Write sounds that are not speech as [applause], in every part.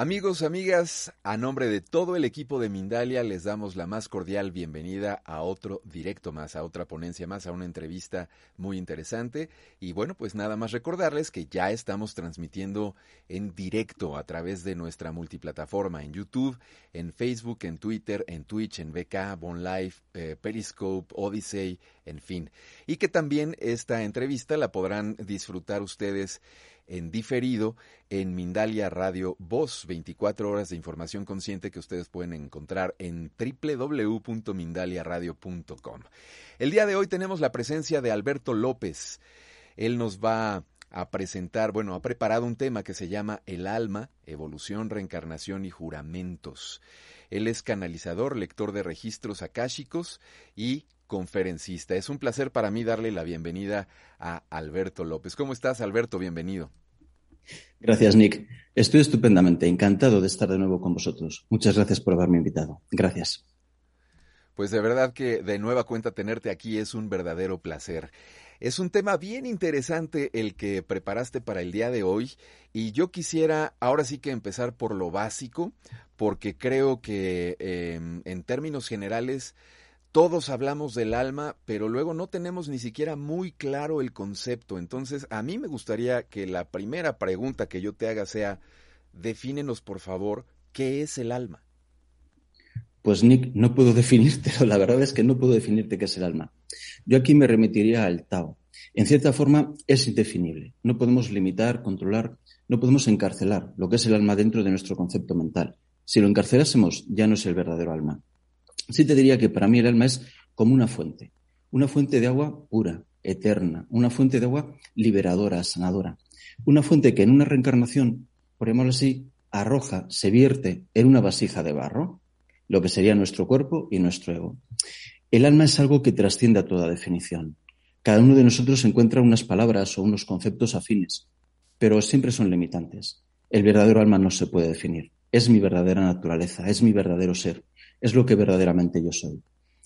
Amigos, amigas, a nombre de todo el equipo de Mindalia les damos la más cordial bienvenida a otro directo más, a otra ponencia más, a una entrevista muy interesante. Y bueno, pues nada más recordarles que ya estamos transmitiendo en directo a través de nuestra multiplataforma en YouTube, en Facebook, en Twitter, en Twitch, en VK, Bon Life, eh, Periscope, Odyssey, en fin. Y que también esta entrevista la podrán disfrutar ustedes en diferido en Mindalia Radio Voz, 24 horas de información consciente que ustedes pueden encontrar en www.mindaliaradio.com. El día de hoy tenemos la presencia de Alberto López. Él nos va a presentar, bueno, ha preparado un tema que se llama El alma, evolución, reencarnación y juramentos. Él es canalizador, lector de registros akáshicos y conferencista. Es un placer para mí darle la bienvenida a Alberto López. ¿Cómo estás, Alberto? Bienvenido. Gracias, Nick. Estoy estupendamente encantado de estar de nuevo con vosotros. Muchas gracias por haberme invitado. Gracias. Pues de verdad que de nueva cuenta tenerte aquí es un verdadero placer. Es un tema bien interesante el que preparaste para el día de hoy y yo quisiera ahora sí que empezar por lo básico porque creo que em, en términos generales todos hablamos del alma, pero luego no tenemos ni siquiera muy claro el concepto. Entonces, a mí me gustaría que la primera pregunta que yo te haga sea, defínenos por favor, ¿qué es el alma? Pues Nick, no puedo definírtelo, la verdad es que no puedo definirte qué es el alma. Yo aquí me remitiría al Tao. En cierta forma es indefinible. No podemos limitar, controlar, no podemos encarcelar lo que es el alma dentro de nuestro concepto mental. Si lo encarcelásemos, ya no es el verdadero alma. Sí te diría que para mí el alma es como una fuente, una fuente de agua pura, eterna, una fuente de agua liberadora, sanadora, una fuente que en una reencarnación, por llamarlo así, arroja, se vierte en una vasija de barro, lo que sería nuestro cuerpo y nuestro ego. El alma es algo que trasciende a toda definición. Cada uno de nosotros encuentra unas palabras o unos conceptos afines, pero siempre son limitantes. El verdadero alma no se puede definir. Es mi verdadera naturaleza, es mi verdadero ser es lo que verdaderamente yo soy.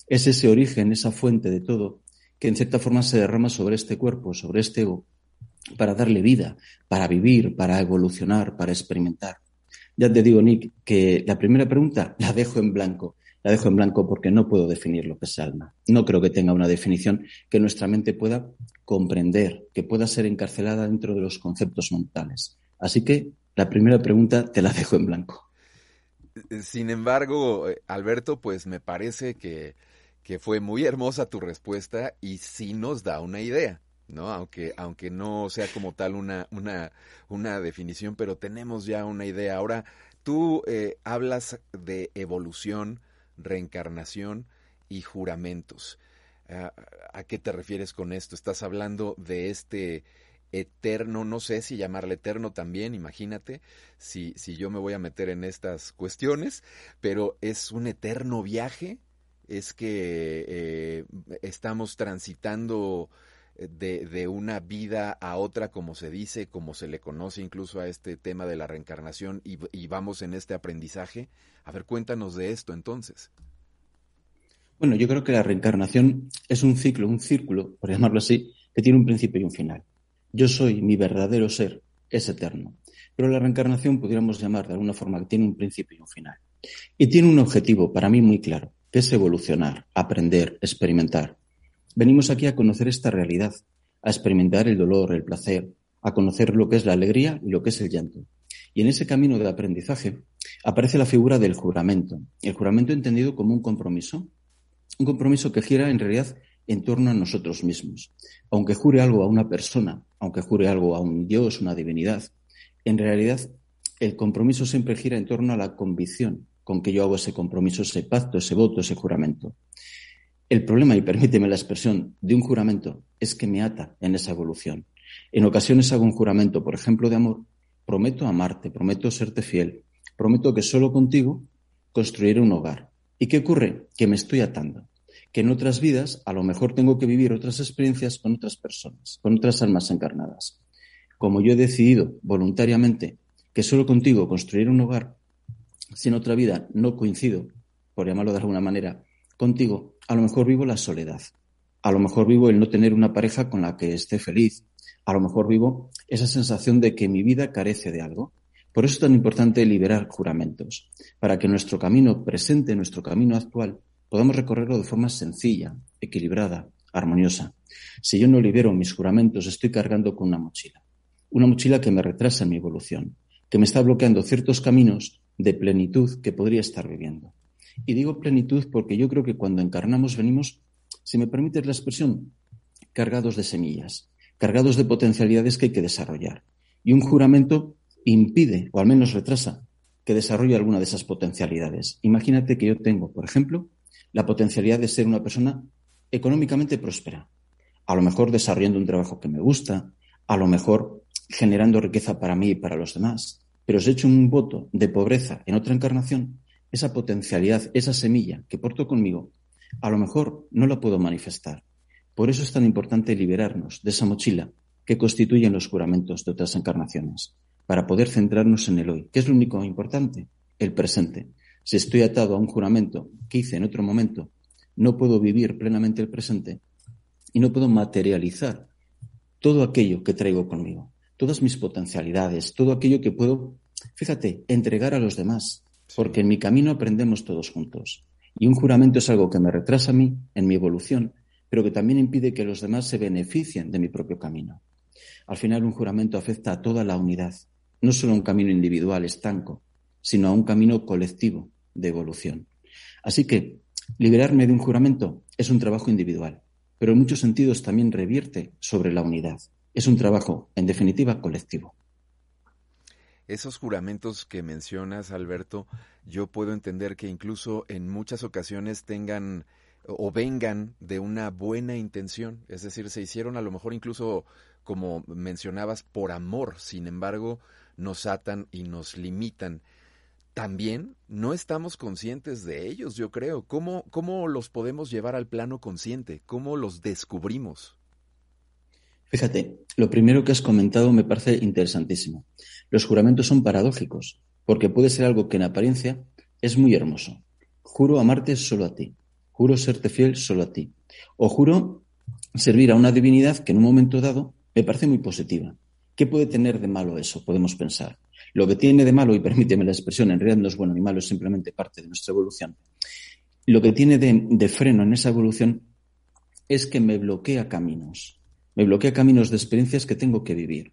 Es ese origen, esa fuente de todo, que en cierta forma se derrama sobre este cuerpo, sobre este ego, para darle vida, para vivir, para evolucionar, para experimentar. Ya te digo, Nick, que la primera pregunta la dejo en blanco. La dejo en blanco porque no puedo definir lo que es alma. No creo que tenga una definición que nuestra mente pueda comprender, que pueda ser encarcelada dentro de los conceptos mentales. Así que la primera pregunta te la dejo en blanco. Eh, sin embargo, eh, Alberto, pues me parece que, que fue muy hermosa tu respuesta y sí nos da una idea. ¿no? Aunque, aunque no sea como tal una, una, una definición, pero tenemos ya una idea. Ahora, tú eh, hablas de evolución, reencarnación y juramentos. Ah, ¿A qué te refieres con esto? ¿Estás hablando de este eterno, no sé si llamarle eterno también, imagínate, si, si yo me voy a meter en estas cuestiones, pero es un eterno viaje, es que eh, estamos transitando de, de, una vida a otra, como se dice, como se le conoce incluso a este tema de la reencarnación, y, y vamos en este aprendizaje. A ver, cuéntanos de esto entonces. Bueno, yo creo que la reencarnación es un ciclo, un círculo, por llamarlo así, que tiene un principio y un final. Yo soy, mi verdadero ser, es eterno. Pero la reencarnación pudiéramos llamar de alguna forma que tiene un principio y un final. Y tiene un objetivo para mí muy claro, que es evolucionar, aprender, experimentar. Venimos aquí a conocer esta realidad, a experimentar el dolor, el placer, a conocer lo que es la alegría y lo que es el llanto. Y en ese camino de aprendizaje aparece la figura del juramento. El juramento entendido como un compromiso, un compromiso que gira en realidad en torno a nosotros mismos. Aunque jure algo a una persona, aunque jure algo a un Dios, una divinidad, en realidad el compromiso siempre gira en torno a la convicción con que yo hago ese compromiso, ese pacto, ese voto, ese juramento. El problema, y permíteme la expresión, de un juramento es que me ata en esa evolución. En ocasiones hago un juramento, por ejemplo, de amor, prometo amarte, prometo serte fiel, prometo que solo contigo construiré un hogar. ¿Y qué ocurre? Que me estoy atando. Que en otras vidas a lo mejor tengo que vivir otras experiencias con otras personas, con otras almas encarnadas. Como yo he decidido voluntariamente que solo contigo construiré un hogar, si en otra vida no coincido, por llamarlo de alguna manera, contigo, a lo mejor vivo la soledad. A lo mejor vivo el no tener una pareja con la que esté feliz. A lo mejor vivo esa sensación de que mi vida carece de algo. Por eso es tan importante liberar juramentos, para que nuestro camino presente, nuestro camino actual, podamos recorrerlo de forma sencilla, equilibrada, armoniosa. Si yo no libero mis juramentos, estoy cargando con una mochila. Una mochila que me retrasa mi evolución, que me está bloqueando ciertos caminos de plenitud que podría estar viviendo. Y digo plenitud porque yo creo que cuando encarnamos venimos, si me permites la expresión, cargados de semillas, cargados de potencialidades que hay que desarrollar. Y un juramento impide, o al menos retrasa, que desarrolle alguna de esas potencialidades. Imagínate que yo tengo, por ejemplo, la potencialidad de ser una persona económicamente próspera, a lo mejor desarrollando un trabajo que me gusta, a lo mejor generando riqueza para mí y para los demás, pero si he hecho un voto de pobreza en otra encarnación, esa potencialidad, esa semilla que porto conmigo, a lo mejor no la puedo manifestar. Por eso es tan importante liberarnos de esa mochila que constituyen los juramentos de otras encarnaciones, para poder centrarnos en el hoy. ¿Qué es lo único importante? El presente. Si estoy atado a un juramento que hice en otro momento, no puedo vivir plenamente el presente y no puedo materializar todo aquello que traigo conmigo, todas mis potencialidades, todo aquello que puedo, fíjate, entregar a los demás, porque en mi camino aprendemos todos juntos. Y un juramento es algo que me retrasa a mí en mi evolución, pero que también impide que los demás se beneficien de mi propio camino. Al final un juramento afecta a toda la unidad, no solo a un camino individual estanco, sino a un camino colectivo de evolución. Así que liberarme de un juramento es un trabajo individual, pero en muchos sentidos también revierte sobre la unidad. Es un trabajo, en definitiva, colectivo. Esos juramentos que mencionas, Alberto, yo puedo entender que incluso en muchas ocasiones tengan o vengan de una buena intención, es decir, se hicieron a lo mejor incluso, como mencionabas, por amor, sin embargo, nos atan y nos limitan. También no estamos conscientes de ellos, yo creo. ¿Cómo, cómo los podemos llevar al plano consciente? ¿Cómo los descubrimos? Fíjate, lo primero que has comentado me parece interesantísimo. Los juramentos son paradójicos, porque puede ser algo que en apariencia es muy hermoso. Juro amarte solo a ti. Juro serte fiel solo a ti. O juro servir a una divinidad que en un momento dado me parece muy positiva. ¿Qué puede tener de malo eso? Podemos pensar. Lo que tiene de malo, y permíteme la expresión, en realidad no es bueno ni malo, es simplemente parte de nuestra evolución. Lo que tiene de, de freno en esa evolución es que me bloquea caminos. Me bloquea caminos de experiencias que tengo que vivir,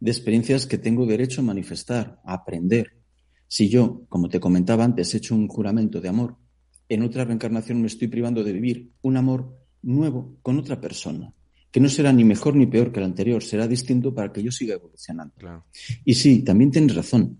de experiencias que tengo derecho a manifestar, a aprender. Si yo, como te comentaba antes, he hecho un juramento de amor, en otra reencarnación me estoy privando de vivir un amor nuevo con otra persona, que no será ni mejor ni peor que el anterior, será distinto para que yo siga evolucionando. Y sí, también tienes razón.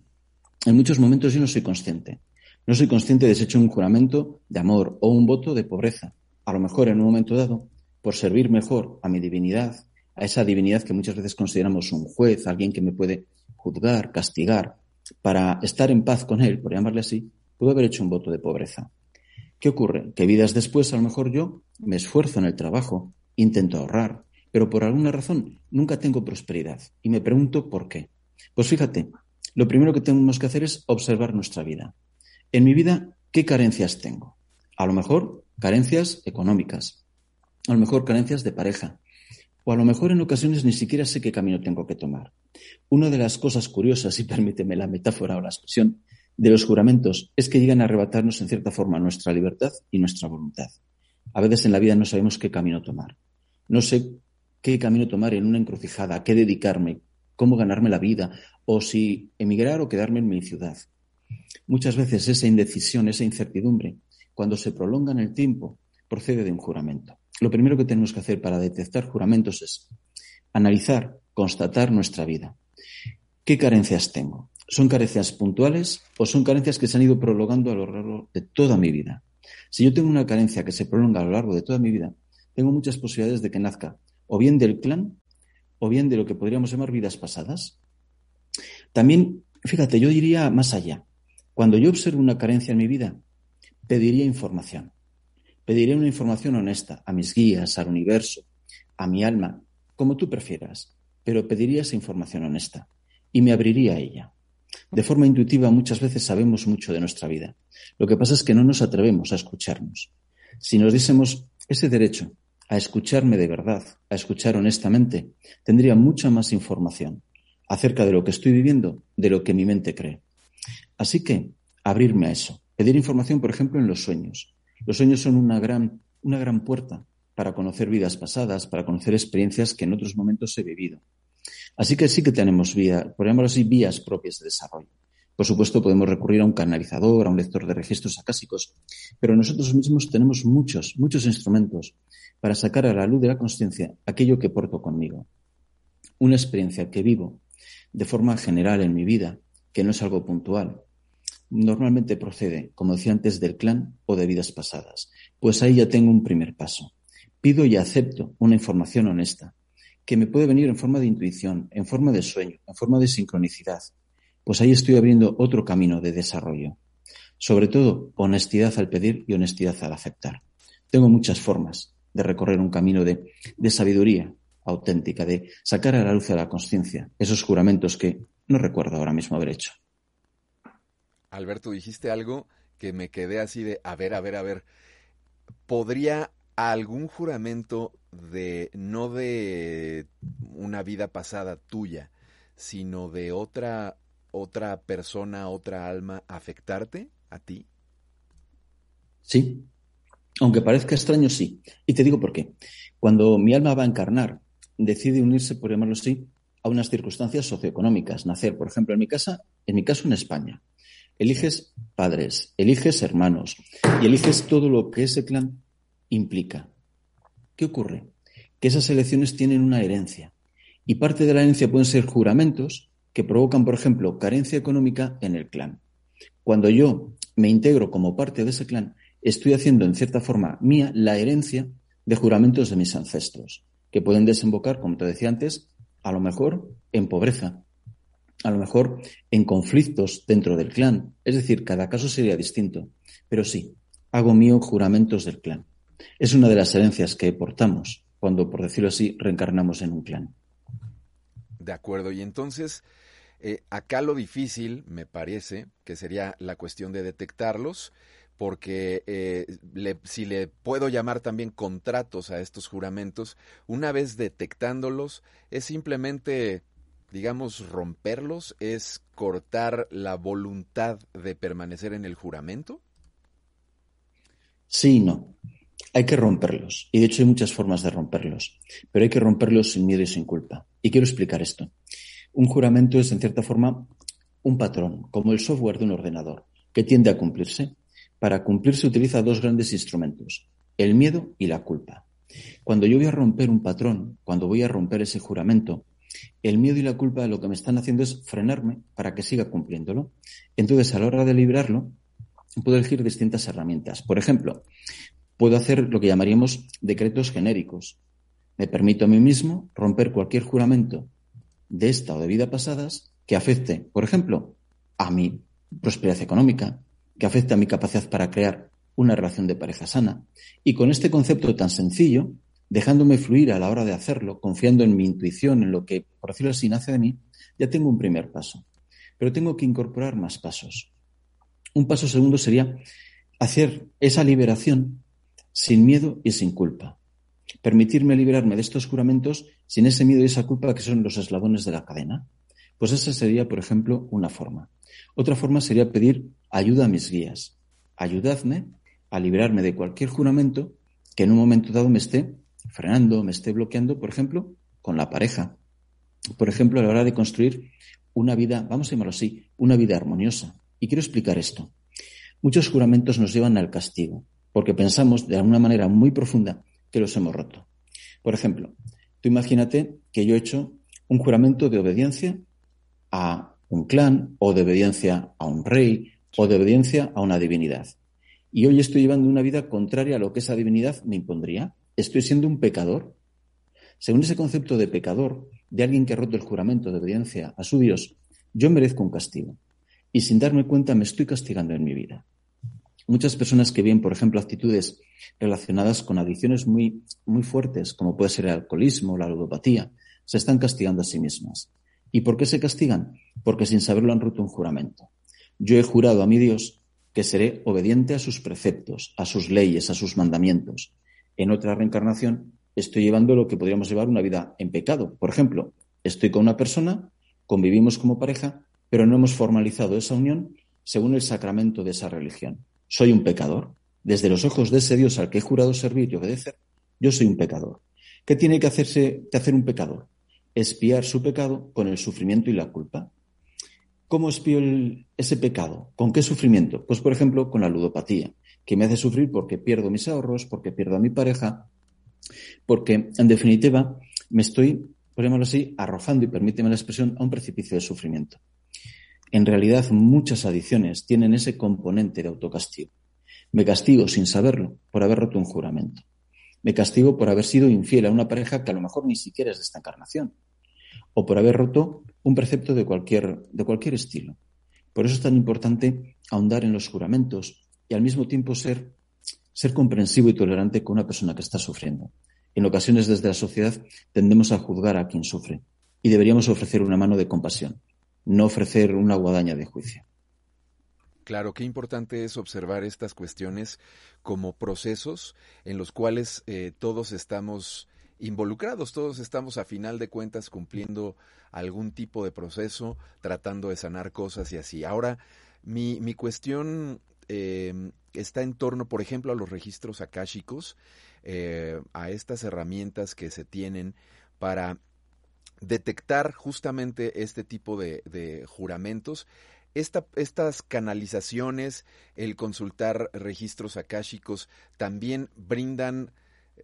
En muchos momentos yo no soy consciente. No soy consciente de si he hecho un juramento de amor o un voto de pobreza. A lo mejor en un momento dado por servir mejor a mi divinidad, a esa divinidad que muchas veces consideramos un juez, alguien que me puede juzgar, castigar, para estar en paz con él, por llamarle así, puedo haber hecho un voto de pobreza. ¿Qué ocurre? Que vidas después, a lo mejor yo me esfuerzo en el trabajo, intento ahorrar, pero por alguna razón nunca tengo prosperidad. Y me pregunto por qué. Pues fíjate, lo primero que tenemos que hacer es observar nuestra vida. En mi vida, ¿qué carencias tengo? A lo mejor carencias económicas, a lo mejor carencias de pareja, o a lo mejor en ocasiones ni siquiera sé qué camino tengo que tomar. Una de las cosas curiosas, y permíteme la metáfora o la expresión, de los juramentos es que llegan a arrebatarnos en cierta forma nuestra libertad y nuestra voluntad. A veces en la vida no sabemos qué camino tomar. No sé qué camino tomar en una encrucijada, a qué dedicarme, cómo ganarme la vida, o si emigrar o quedarme en mi ciudad. Muchas veces esa indecisión, esa incertidumbre, cuando se prolonga en el tiempo, procede de un juramento. Lo primero que tenemos que hacer para detectar juramentos es analizar, constatar nuestra vida. ¿Qué carencias tengo? ¿Son carencias puntuales o son carencias que se han ido prolongando a lo largo de toda mi vida? Si yo tengo una carencia que se prolonga a lo largo de toda mi vida, tengo muchas posibilidades de que nazca o bien del clan o bien de lo que podríamos llamar vidas pasadas. También, fíjate, yo diría más allá. Cuando yo observo una carencia en mi vida, pediría información. Pediría una información honesta a mis guías, al universo, a mi alma, como tú prefieras, pero pediría esa información honesta y me abriría a ella. De forma intuitiva muchas veces sabemos mucho de nuestra vida. Lo que pasa es que no nos atrevemos a escucharnos. Si nos diésemos ese derecho a escucharme de verdad, a escuchar honestamente, tendría mucha más información acerca de lo que estoy viviendo, de lo que mi mente cree. Así que abrirme a eso, pedir información, por ejemplo, en los sueños. Los sueños son una gran, una gran puerta para conocer vidas pasadas, para conocer experiencias que en otros momentos he vivido. Así que sí que tenemos vías, por así, vías propias de desarrollo. Por supuesto, podemos recurrir a un canalizador, a un lector de registros acásicos, pero nosotros mismos tenemos muchos, muchos instrumentos para sacar a la luz de la conciencia aquello que porto conmigo. Una experiencia que vivo de forma general en mi vida, que no es algo puntual, normalmente procede, como decía antes, del clan o de vidas pasadas. Pues ahí ya tengo un primer paso. Pido y acepto una información honesta, que me puede venir en forma de intuición, en forma de sueño, en forma de sincronicidad, pues ahí estoy abriendo otro camino de desarrollo. Sobre todo, honestidad al pedir y honestidad al aceptar. Tengo muchas formas de recorrer un camino de, de sabiduría auténtica, de sacar a la luz de la conciencia esos juramentos que no recuerdo ahora mismo haber hecho. Alberto, dijiste algo que me quedé así de, a ver, a ver, a ver, ¿podría algún juramento de no de una vida pasada tuya, sino de otra otra persona, otra alma afectarte a ti? Sí. Aunque parezca extraño, sí. Y te digo por qué. Cuando mi alma va a encarnar, decide unirse, por llamarlo así, a unas circunstancias socioeconómicas. Nacer, por ejemplo, en mi casa, en mi caso en España. Eliges padres, eliges hermanos y eliges todo lo que ese clan implica. ¿Qué ocurre? Que esas elecciones tienen una herencia y parte de la herencia pueden ser juramentos que provocan, por ejemplo, carencia económica en el clan. Cuando yo me integro como parte de ese clan, estoy haciendo en cierta forma mía la herencia de juramentos de mis ancestros, que pueden desembocar, como te decía antes, a lo mejor en pobreza, a lo mejor en conflictos dentro del clan. Es decir, cada caso sería distinto. Pero sí, hago mío juramentos del clan. Es una de las herencias que portamos cuando, por decirlo así, reencarnamos en un clan. De acuerdo, y entonces, eh, acá lo difícil, me parece, que sería la cuestión de detectarlos, porque eh, si le puedo llamar también contratos a estos juramentos, una vez detectándolos, es simplemente, digamos, romperlos, es cortar la voluntad de permanecer en el juramento. Sí no. Hay que romperlos. Y de hecho hay muchas formas de romperlos. Pero hay que romperlos sin miedo y sin culpa. Y quiero explicar esto. Un juramento es, en cierta forma, un patrón, como el software de un ordenador, que tiende a cumplirse. Para cumplirse utiliza dos grandes instrumentos, el miedo y la culpa. Cuando yo voy a romper un patrón, cuando voy a romper ese juramento, el miedo y la culpa lo que me están haciendo es frenarme para que siga cumpliéndolo. Entonces, a la hora de librarlo, puedo elegir distintas herramientas. Por ejemplo, puedo hacer lo que llamaríamos decretos genéricos. Me permito a mí mismo romper cualquier juramento de esta o de vida pasadas que afecte, por ejemplo, a mi prosperidad económica, que afecte a mi capacidad para crear una relación de pareja sana. Y con este concepto tan sencillo, dejándome fluir a la hora de hacerlo, confiando en mi intuición, en lo que, por decirlo así, nace de mí, ya tengo un primer paso. Pero tengo que incorporar más pasos. Un paso segundo sería hacer esa liberación sin miedo y sin culpa. Permitirme liberarme de estos juramentos sin ese miedo y esa culpa que son los eslabones de la cadena. Pues esa sería, por ejemplo, una forma. Otra forma sería pedir ayuda a mis guías. Ayudadme a liberarme de cualquier juramento que en un momento dado me esté frenando, me esté bloqueando, por ejemplo, con la pareja. Por ejemplo, a la hora de construir una vida, vamos a llamarlo así, una vida armoniosa. Y quiero explicar esto. Muchos juramentos nos llevan al castigo, porque pensamos de alguna manera muy profunda que los hemos roto. Por ejemplo, tú imagínate que yo he hecho un juramento de obediencia a un clan, o de obediencia a un rey, o de obediencia a una divinidad. Y hoy estoy llevando una vida contraria a lo que esa divinidad me impondría. Estoy siendo un pecador. Según ese concepto de pecador, de alguien que ha roto el juramento de obediencia a su Dios, yo merezco un castigo. Y sin darme cuenta me estoy castigando en mi vida. Muchas personas que ven, por ejemplo, actitudes relacionadas con adicciones muy, muy fuertes, como puede ser el alcoholismo, la ludopatía, se están castigando a sí mismas. ¿Y por qué se castigan? Porque sin saberlo han roto un juramento. Yo he jurado a mi Dios que seré obediente a sus preceptos, a sus leyes, a sus mandamientos. En otra reencarnación estoy llevando lo que podríamos llevar una vida en pecado. Por ejemplo, estoy con una persona, convivimos como pareja, pero no hemos formalizado esa unión según el sacramento de esa religión. Soy un pecador. Desde los ojos de ese Dios al que he jurado servir y obedecer, yo soy un pecador. ¿Qué tiene que hacerse que hacer un pecador? Espiar su pecado con el sufrimiento y la culpa. ¿Cómo espío ese pecado? ¿Con qué sufrimiento? Pues, por ejemplo, con la ludopatía, que me hace sufrir porque pierdo mis ahorros, porque pierdo a mi pareja, porque, en definitiva, me estoy, por así, arrojando, y permíteme la expresión, a un precipicio de sufrimiento. En realidad, muchas adicciones tienen ese componente de autocastigo. Me castigo sin saberlo por haber roto un juramento. Me castigo por haber sido infiel a una pareja que a lo mejor ni siquiera es de esta encarnación. O por haber roto un precepto de cualquier, de cualquier estilo. Por eso es tan importante ahondar en los juramentos y al mismo tiempo ser, ser comprensivo y tolerante con una persona que está sufriendo. En ocasiones desde la sociedad tendemos a juzgar a quien sufre y deberíamos ofrecer una mano de compasión, no ofrecer una guadaña de juicio. Claro, qué importante es observar estas cuestiones como procesos en los cuales eh, todos estamos involucrados, todos estamos a final de cuentas cumpliendo algún tipo de proceso, tratando de sanar cosas y así. Ahora, mi, mi cuestión eh, está en torno, por ejemplo, a los registros akáshicos, eh, a estas herramientas que se tienen para detectar justamente este tipo de, juramentos. Estas canalizaciones, el consultar registros akáshicos, también brindan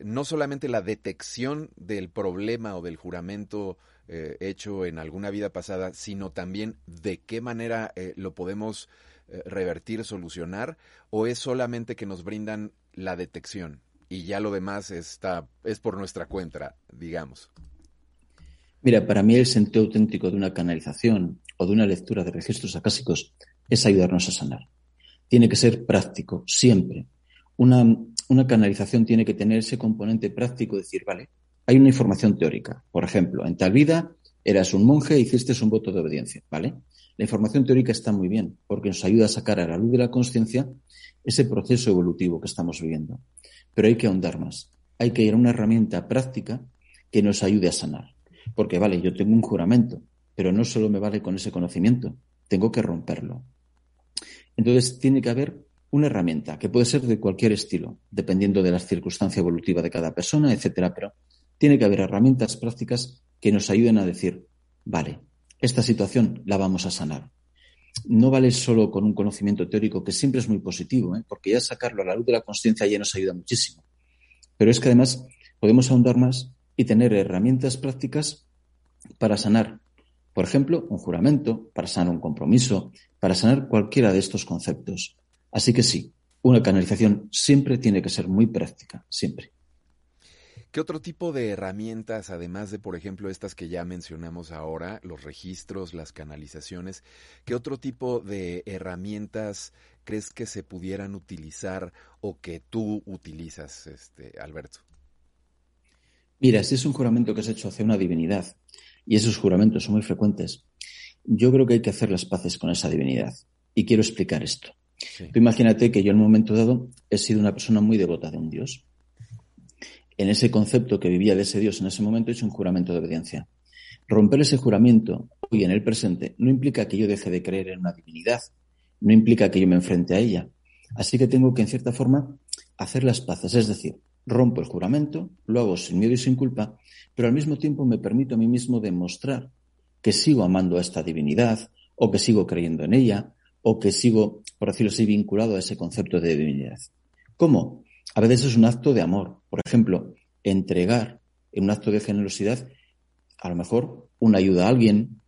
no solamente la detección del problema o del juramento eh, hecho en alguna vida pasada, sino también de qué manera eh, lo podemos eh, revertir, solucionar, o es solamente que nos brindan la detección y ya lo demás está es por nuestra cuenta, digamos. Mira, para mí el sentido auténtico de una canalización o de una lectura de registros acásicos es ayudarnos a sanar. Tiene que ser práctico, siempre. Una, una canalización tiene que tener ese componente práctico, decir, vale, hay una información teórica. Por ejemplo, en tal vida eras un monje e hiciste un voto de obediencia, ¿vale? La información teórica está muy bien porque nos ayuda a sacar a la luz de la conciencia ese proceso evolutivo que estamos viviendo. Pero hay que ahondar más. Hay que ir a una herramienta práctica que nos ayude a sanar. Porque, vale, yo tengo un juramento, pero no solo me vale con ese conocimiento, tengo que romperlo. Entonces, tiene que haber una herramienta que puede ser de cualquier estilo, dependiendo de la circunstancia evolutiva de cada persona, etcétera, pero tiene que haber herramientas prácticas que nos ayuden a decir, vale, esta situación la vamos a sanar. No vale solo con un conocimiento teórico, que siempre es muy positivo, ¿eh? porque ya sacarlo a la luz de la conciencia ya nos ayuda muchísimo. Pero es que además podemos ahondar más y tener herramientas prácticas para sanar, por ejemplo, un juramento, para sanar un compromiso, para sanar cualquiera de estos conceptos. Así que sí, una canalización siempre tiene que ser muy práctica, siempre. ¿Qué otro tipo de herramientas, además de, por ejemplo, estas que ya mencionamos ahora, los registros, las canalizaciones, qué otro tipo de herramientas crees que se pudieran utilizar o que tú utilizas, este, Alberto? Mira, si es un juramento que has hecho hacia una divinidad y esos juramentos son muy frecuentes, yo creo que hay que hacer las paces con esa divinidad. Y quiero explicar esto. Tú imagínate que yo en un momento dado he sido una persona muy devota de un Dios. En ese concepto que vivía de ese Dios en ese momento hecho un juramento de obediencia. Romper ese juramento hoy en el presente no implica que yo deje de creer en una divinidad, no implica que yo me enfrente a ella. Así que tengo que, en cierta forma, hacer las paces, es decir, rompo el juramento, lo hago sin miedo y sin culpa, pero al mismo tiempo me permito a mí mismo demostrar que sigo amando a esta divinidad o que sigo creyendo en ella o que sigo, por decirlo así, vinculado a ese concepto de divinidad. ¿Cómo? A veces es un acto de amor. Por ejemplo, entregar en un acto de generosidad, a lo mejor una ayuda a alguien,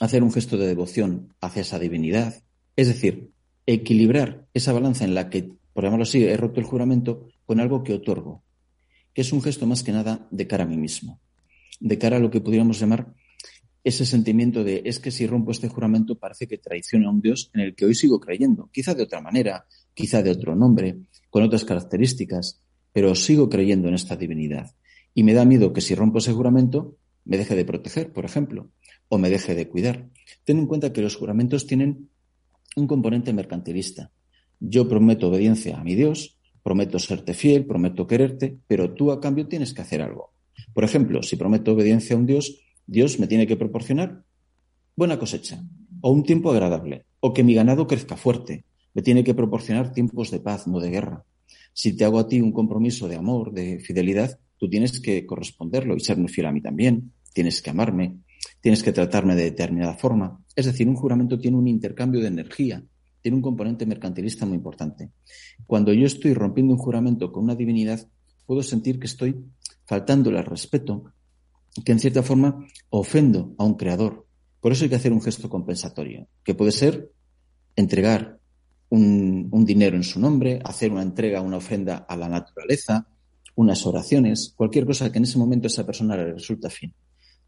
hacer un gesto de devoción hacia esa divinidad, es decir, equilibrar esa balanza en la que, por llamarlo así, he roto el juramento con algo que otorgo, que es un gesto más que nada de cara a mí mismo, de cara a lo que pudiéramos llamar ese sentimiento de es que si rompo este juramento parece que traiciono a un Dios en el que hoy sigo creyendo, quizá de otra manera, quizá de otro nombre, con otras características, pero sigo creyendo en esta divinidad. Y me da miedo que si rompo ese juramento me deje de proteger, por ejemplo, o me deje de cuidar. Ten en cuenta que los juramentos tienen un componente mercantilista. Yo prometo obediencia a mi Dios, prometo serte fiel, prometo quererte, pero tú a cambio tienes que hacer algo. Por ejemplo, si prometo obediencia a un Dios, Dios me tiene que proporcionar buena cosecha, o un tiempo agradable, o que mi ganado crezca fuerte, me tiene que proporcionar tiempos de paz, no de guerra. Si te hago a ti un compromiso de amor, de fidelidad, tú tienes que corresponderlo y serme fiel a mí también, tienes que amarme, tienes que tratarme de determinada forma. Es decir, un juramento tiene un intercambio de energía, tiene un componente mercantilista muy importante. Cuando yo estoy rompiendo un juramento con una divinidad, puedo sentir que estoy faltándole al respeto, que en cierta forma ofendo a un creador. Por eso hay que hacer un gesto compensatorio, que puede ser entregar un, dinero en su nombre, hacer una entrega, una ofrenda a la naturaleza, unas oraciones, cualquier cosa que en ese momento esa persona le resulta fin.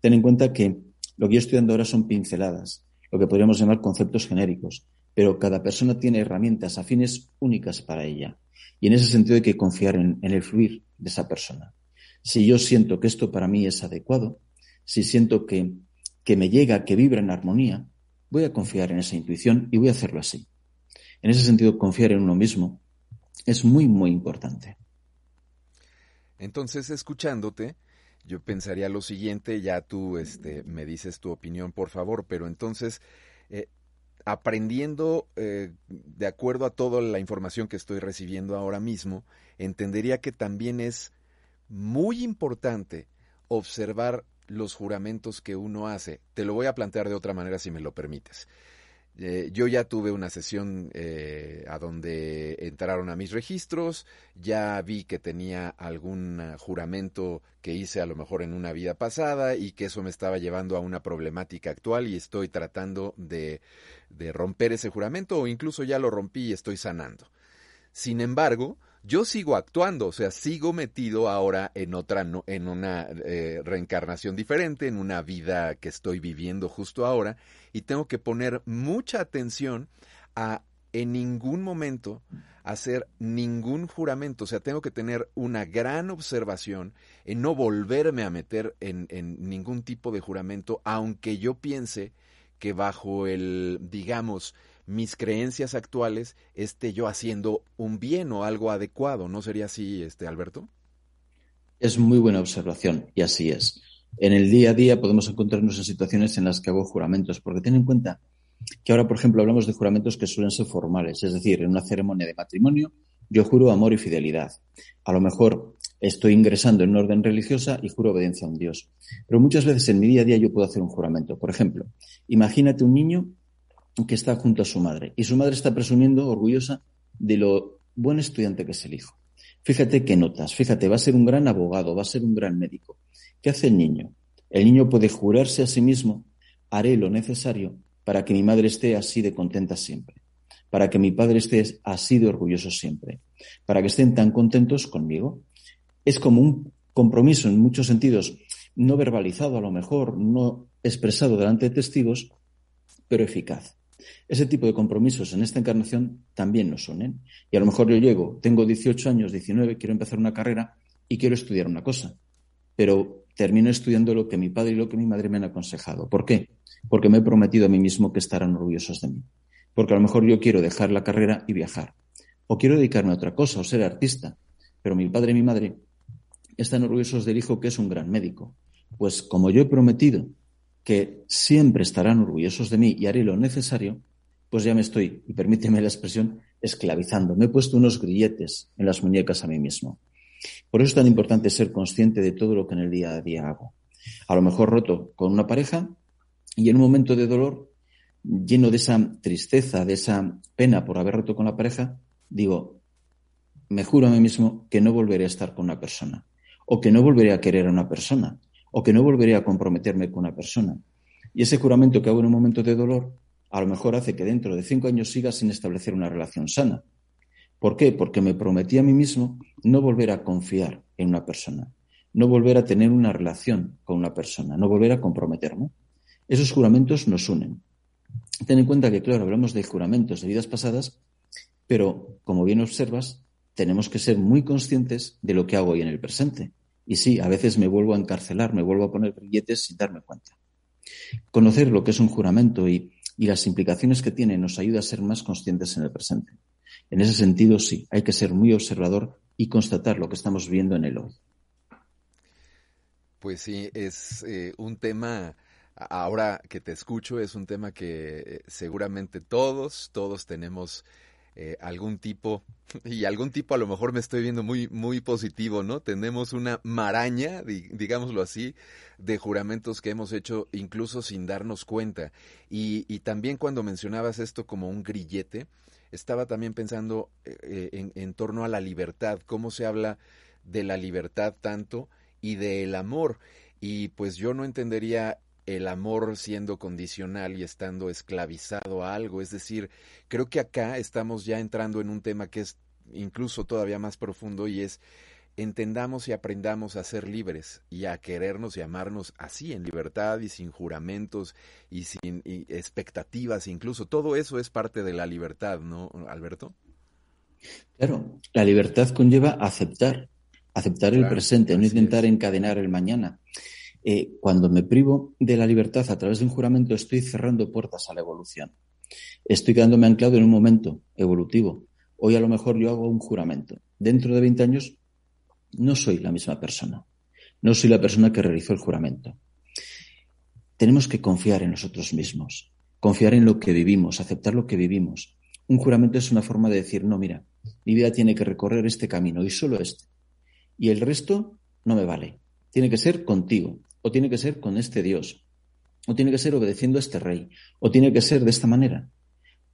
Ten en cuenta que lo que yo estoy dando ahora son pinceladas, lo que podríamos llamar conceptos genéricos, pero cada persona tiene herramientas afines únicas para ella. Y en ese sentido hay que confiar en el fluir de esa persona. Si yo siento que esto para mí es adecuado, si siento que, que me llega, que vibra en armonía, voy a confiar en esa intuición y voy a hacerlo así. En ese sentido, confiar en uno mismo es muy, muy importante. Entonces, escuchándote, yo pensaría lo siguiente, ya tú este, me dices tu opinión, por favor, pero entonces, eh, aprendiendo eh, de acuerdo a toda la información que estoy recibiendo ahora mismo, entendería que también es muy importante observar los juramentos que uno hace. Te lo voy a plantear de otra manera si me lo permites. Eh, yo ya tuve una sesión eh, a donde entraron a mis registros, ya vi que tenía algún juramento que hice a lo mejor en una vida pasada y que eso me estaba llevando a una problemática actual y estoy tratando de, de romper ese juramento o incluso ya lo rompí y estoy sanando. Sin embargo, yo sigo actuando, o sea, sigo metido ahora en otra, en una eh, reencarnación diferente, en una vida que estoy viviendo justo ahora, y tengo que poner mucha atención a en ningún momento hacer ningún juramento, o sea, tengo que tener una gran observación en no volverme a meter en, en ningún tipo de juramento, aunque yo piense que bajo el, digamos, mis creencias actuales esté yo haciendo un bien o algo adecuado. ¿No sería así, este Alberto? Es muy buena observación y así es. En el día a día podemos encontrarnos en situaciones en las que hago juramentos, porque ten en cuenta que ahora, por ejemplo, hablamos de juramentos que suelen ser formales, es decir, en una ceremonia de matrimonio yo juro amor y fidelidad. A lo mejor estoy ingresando en un orden religiosa y juro obediencia a un Dios. Pero muchas veces en mi día a día yo puedo hacer un juramento. Por ejemplo, imagínate un niño que está junto a su madre y su madre está presumiendo, orgullosa, de lo buen estudiante que es el hijo. Fíjate qué notas, fíjate, va a ser un gran abogado, va a ser un gran médico. ¿Qué hace el niño? El niño puede jurarse a sí mismo, haré lo necesario para que mi madre esté así de contenta siempre, para que mi padre esté así de orgulloso siempre, para que estén tan contentos conmigo. Es como un compromiso en muchos sentidos, no verbalizado a lo mejor, no expresado delante de testigos, pero eficaz. Ese tipo de compromisos en esta encarnación también nos unen. Y a lo mejor yo llego, tengo 18 años, 19, quiero empezar una carrera y quiero estudiar una cosa. Pero termino estudiando lo que mi padre y lo que mi madre me han aconsejado. ¿Por qué? Porque me he prometido a mí mismo que estarán orgullosos de mí. Porque a lo mejor yo quiero dejar la carrera y viajar. O quiero dedicarme a otra cosa o ser artista. Pero mi padre y mi madre están orgullosos del hijo que es un gran médico. Pues como yo he prometido que siempre estarán orgullosos de mí y haré lo necesario, pues ya me estoy, y permíteme la expresión, esclavizando. Me he puesto unos grilletes en las muñecas a mí mismo. Por eso es tan importante ser consciente de todo lo que en el día a día hago. A lo mejor roto con una pareja y en un momento de dolor, lleno de esa tristeza, de esa pena por haber roto con la pareja, digo, me juro a mí mismo que no volveré a estar con una persona, o que no volveré a querer a una persona, o que no volveré a comprometerme con una persona. Y ese juramento que hago en un momento de dolor, a lo mejor hace que dentro de cinco años siga sin establecer una relación sana. ¿Por qué? Porque me prometí a mí mismo no volver a confiar en una persona, no volver a tener una relación con una persona, no volver a comprometerme. Esos juramentos nos unen. Ten en cuenta que, claro, hablamos de juramentos de vidas pasadas, pero, como bien observas, tenemos que ser muy conscientes de lo que hago hoy en el presente. Y sí, a veces me vuelvo a encarcelar, me vuelvo a poner billetes sin darme cuenta. Conocer lo que es un juramento y, las implicaciones que tiene nos ayuda a ser más conscientes en el presente. En ese sentido, sí, hay que ser muy observador y constatar lo que estamos viendo en el hoy. Pues sí, es eh, un tema, ahora que te escucho, es un tema que eh, seguramente todos, todos tenemos eh, algún tipo, [laughs] y algún tipo a lo mejor me estoy viendo muy, muy positivo, ¿no? Tenemos una maraña, digámoslo así, de juramentos que hemos hecho incluso sin darnos cuenta. Y, también cuando mencionabas esto como un grillete, estaba también pensando eh, en, en, torno a la libertad, cómo se habla de la libertad tanto y del amor. Y pues yo no entendería el amor siendo condicional y estando esclavizado a algo. Es decir, creo que acá estamos ya entrando en un tema que es incluso todavía más profundo y es entendamos y aprendamos a ser libres y a querernos y amarnos así, en libertad y sin juramentos y sin expectativas, incluso. Todo eso es parte de la libertad, ¿no, Alberto? Claro, la libertad conlleva aceptar, aceptar el presente, no intentar encadenar el mañana. Eh, cuando me privo de la libertad a través de un juramento, estoy cerrando puertas a la evolución. Estoy quedándome anclado en un momento evolutivo. Hoy a lo mejor yo hago un juramento. Dentro de 20 años no soy la misma persona. No soy la persona que realizó el juramento. Tenemos que confiar en nosotros mismos, confiar en lo que vivimos, aceptar lo que vivimos. Un juramento es una forma de decir, no, mira, mi vida tiene que recorrer este camino y solo este. Y el resto no me vale. Tiene que ser contigo, o tiene que ser con este Dios, o tiene que ser obedeciendo a este rey, o tiene que ser de esta manera.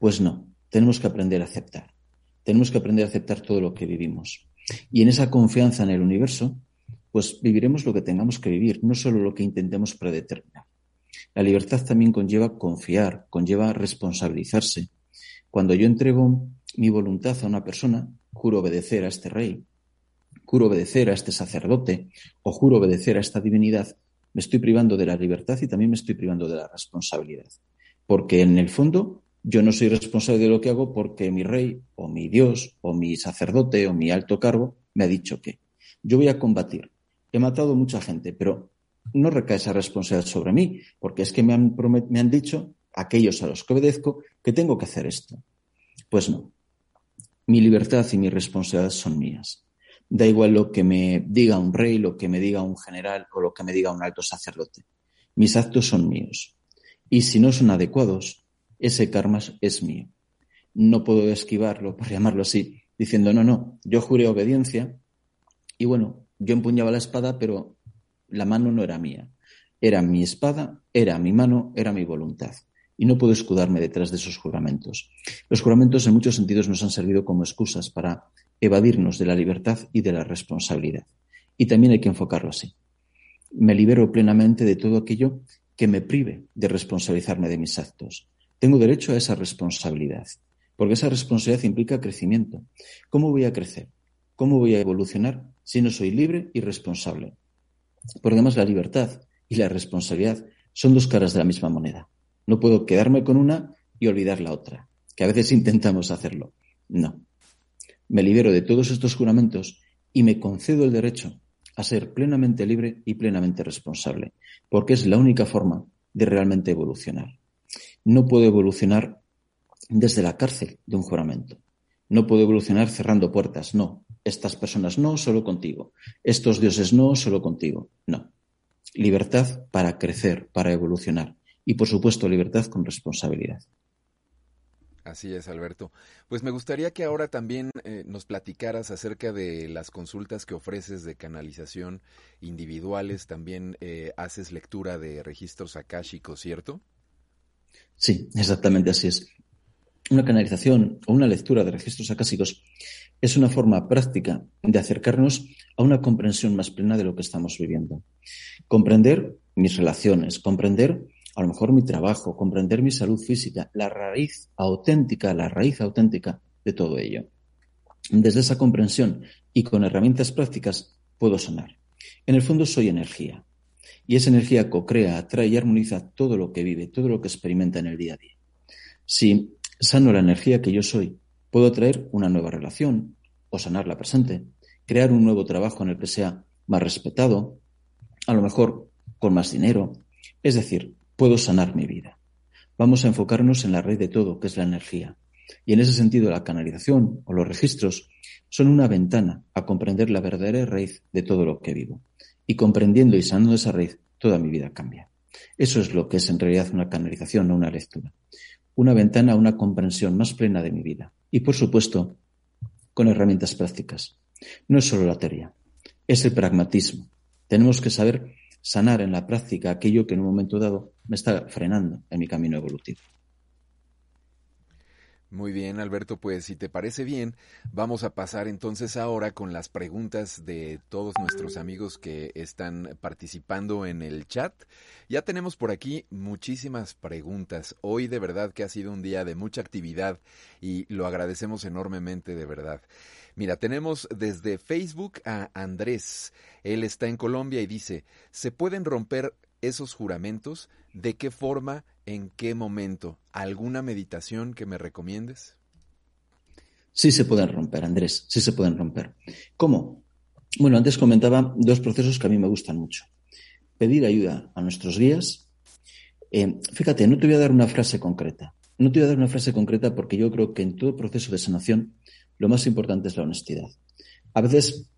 Pues no, tenemos que aprender a aceptar. Tenemos que aprender a aceptar todo lo que vivimos. Y en esa confianza en el universo, pues viviremos lo que tengamos que vivir, no solo lo que intentemos predeterminar. La libertad también conlleva confiar, conlleva responsabilizarse. Cuando yo entrego mi voluntad a una persona, juro obedecer a este rey, juro obedecer a este sacerdote o juro obedecer a esta divinidad, me estoy privando de la libertad y también me estoy privando de la responsabilidad. Porque en el fondo yo no soy responsable de lo que hago porque mi rey o mi Dios o mi sacerdote o mi alto cargo me ha dicho que yo voy a combatir. He matado mucha gente, pero no recae esa responsabilidad sobre mí, porque es que me han, me han dicho aquellos a los que obedezco que tengo que hacer esto. Pues no. Mi libertad y mi responsabilidad son mías. Da igual lo que me diga un rey, lo que me diga un general o lo que me diga un alto sacerdote. Mis actos son míos. Y si no son adecuados, ese karma es mío. No puedo esquivarlo, por llamarlo así, diciendo, no, no, yo juré obediencia y bueno, yo empuñaba la espada, pero la mano no era mía. Era mi espada, era mi mano, era mi voluntad. Y no puedo escudarme detrás de esos juramentos. Los juramentos en muchos sentidos nos han servido como excusas para evadirnos de la libertad y de la responsabilidad. Y también hay que enfocarlo así. Me libero plenamente de todo aquello que me prive de responsabilizarme de mis actos. Tengo derecho a esa responsabilidad, porque esa responsabilidad implica crecimiento. ¿Cómo voy a crecer? ¿Cómo voy a evolucionar si no soy libre y responsable? Porque además la libertad y la responsabilidad son dos caras de la misma moneda. No puedo quedarme con una y olvidar la otra, que a veces [laughs] intentamos hacerlo. No. Me libero de todos estos juramentos y me concedo el derecho a ser plenamente libre y plenamente responsable, porque es la única forma de realmente evolucionar no puedo evolucionar desde la cárcel de un juramento. No puedo evolucionar cerrando puertas. No. Estas personas no, solo contigo. Estos dioses no, solo contigo. No. Libertad para crecer, para evolucionar. Y por supuesto, libertad con responsabilidad. Así es, Alberto. Pues me gustaría que ahora también eh, nos platicaras acerca de las consultas que ofreces de canalización individuales. También eh, haces lectura de registros akáshicos, ¿cierto? Sí, exactamente así es. Una canalización o una lectura de registros acásicos es una forma práctica de acercarnos a una comprensión más plena de lo que estamos viviendo. Comprender mis relaciones, comprender a lo mejor mi trabajo, comprender mi salud física, la raíz auténtica, la raíz auténtica de todo ello. Desde esa comprensión y con herramientas prácticas puedo sanar. En el fondo soy energía. Y esa energía co-crea, atrae y armoniza todo lo que vive, todo lo que experimenta en el día a día. Si sano la energía que yo soy, puedo traer una nueva relación o sanar la presente, crear un nuevo trabajo en el que sea más respetado, a lo mejor con más dinero. Es decir, puedo sanar mi vida. Vamos a enfocarnos en la raíz de todo, que es la energía. Y en ese sentido, la canalización o los registros son una ventana a comprender la verdadera raíz de todo lo que vivo. Y comprendiendo y sanando esa raíz, toda mi vida cambia. Eso es lo que es en realidad una canalización, no una lectura. Una ventana a una comprensión más plena de mi vida. Y por supuesto, con herramientas prácticas. No es solo la teoría, es el pragmatismo. Tenemos que saber sanar en la práctica aquello que en un momento dado me está frenando en mi camino evolutivo. Muy bien, Alberto, pues si te parece bien, vamos a pasar entonces ahora con las preguntas de todos nuestros amigos que están participando en el chat. Ya tenemos por aquí muchísimas preguntas. Hoy de verdad que ha sido un día de mucha actividad y lo agradecemos enormemente de verdad. Mira, tenemos desde Facebook a Andrés. Él está en Colombia y dice, ¿se pueden romper esos juramentos? ¿De qué forma? ¿En qué momento? ¿Alguna meditación que me recomiendes? Sí se pueden romper, Andrés, sí se pueden romper. ¿Cómo? Bueno, antes comentaba dos procesos que a mí me gustan mucho. Pedir ayuda a nuestros guías. Eh, fíjate, no te voy a dar una frase concreta. No te voy a dar una frase concreta porque yo creo que en todo proceso de sanación lo más importante es la honestidad. A veces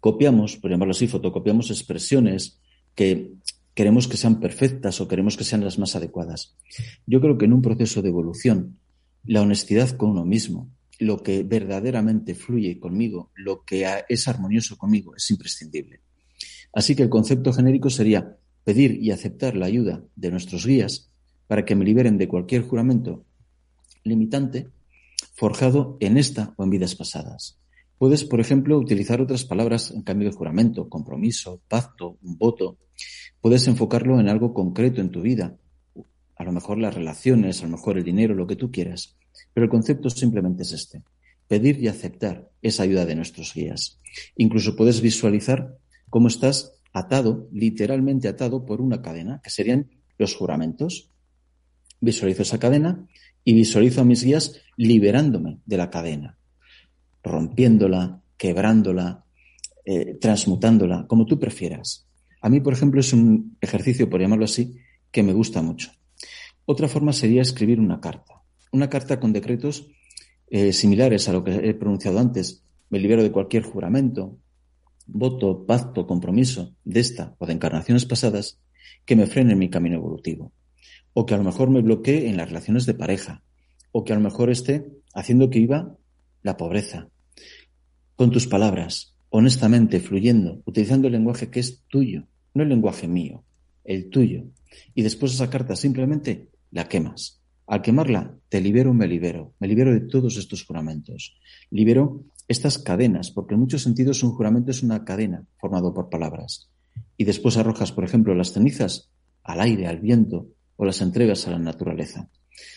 copiamos, por llamarlo así, fotocopiamos expresiones que queremos que sean perfectas o queremos que sean las más adecuadas. Yo creo que en un proceso de evolución, la honestidad con uno mismo, lo que verdaderamente fluye conmigo, lo que es armonioso conmigo, es imprescindible. Así que el concepto genérico sería pedir y aceptar la ayuda de nuestros guías para que me liberen de cualquier juramento limitante forjado en esta o en vidas pasadas. Puedes, por ejemplo, utilizar otras palabras en cambio de juramento, compromiso, pacto, un voto, Puedes enfocarlo en algo concreto en tu vida. A lo mejor las relaciones, a lo mejor el dinero, lo que tú quieras. Pero el concepto simplemente es este. Pedir y aceptar esa ayuda de nuestros guías. Incluso puedes visualizar cómo estás atado, literalmente atado por una cadena, que serían los juramentos. Visualizo esa cadena y visualizo a mis guías liberándome de la cadena, rompiéndola, quebrándola, eh, transmutándola, como tú prefieras. A mí, por ejemplo, es un ejercicio, por llamarlo así, que me gusta mucho. Otra forma sería escribir una carta. Una carta con decretos eh, similares a lo que he pronunciado antes. Me libero de cualquier juramento, voto, pacto, compromiso de esta o de encarnaciones pasadas que me frenen mi camino evolutivo. O que a lo mejor me bloquee en las relaciones de pareja. O que a lo mejor esté haciendo que iba la pobreza. Con tus palabras, honestamente, fluyendo, utilizando el lenguaje que es tuyo, no el lenguaje mío, el tuyo. Y después esa carta simplemente la quemas. Al quemarla, te libero, me libero, me libero de todos estos juramentos. Libero estas cadenas, porque en muchos sentidos un juramento es una cadena formado por palabras. Y después arrojas, por ejemplo, las cenizas al aire, al viento, o las entregas a la naturaleza.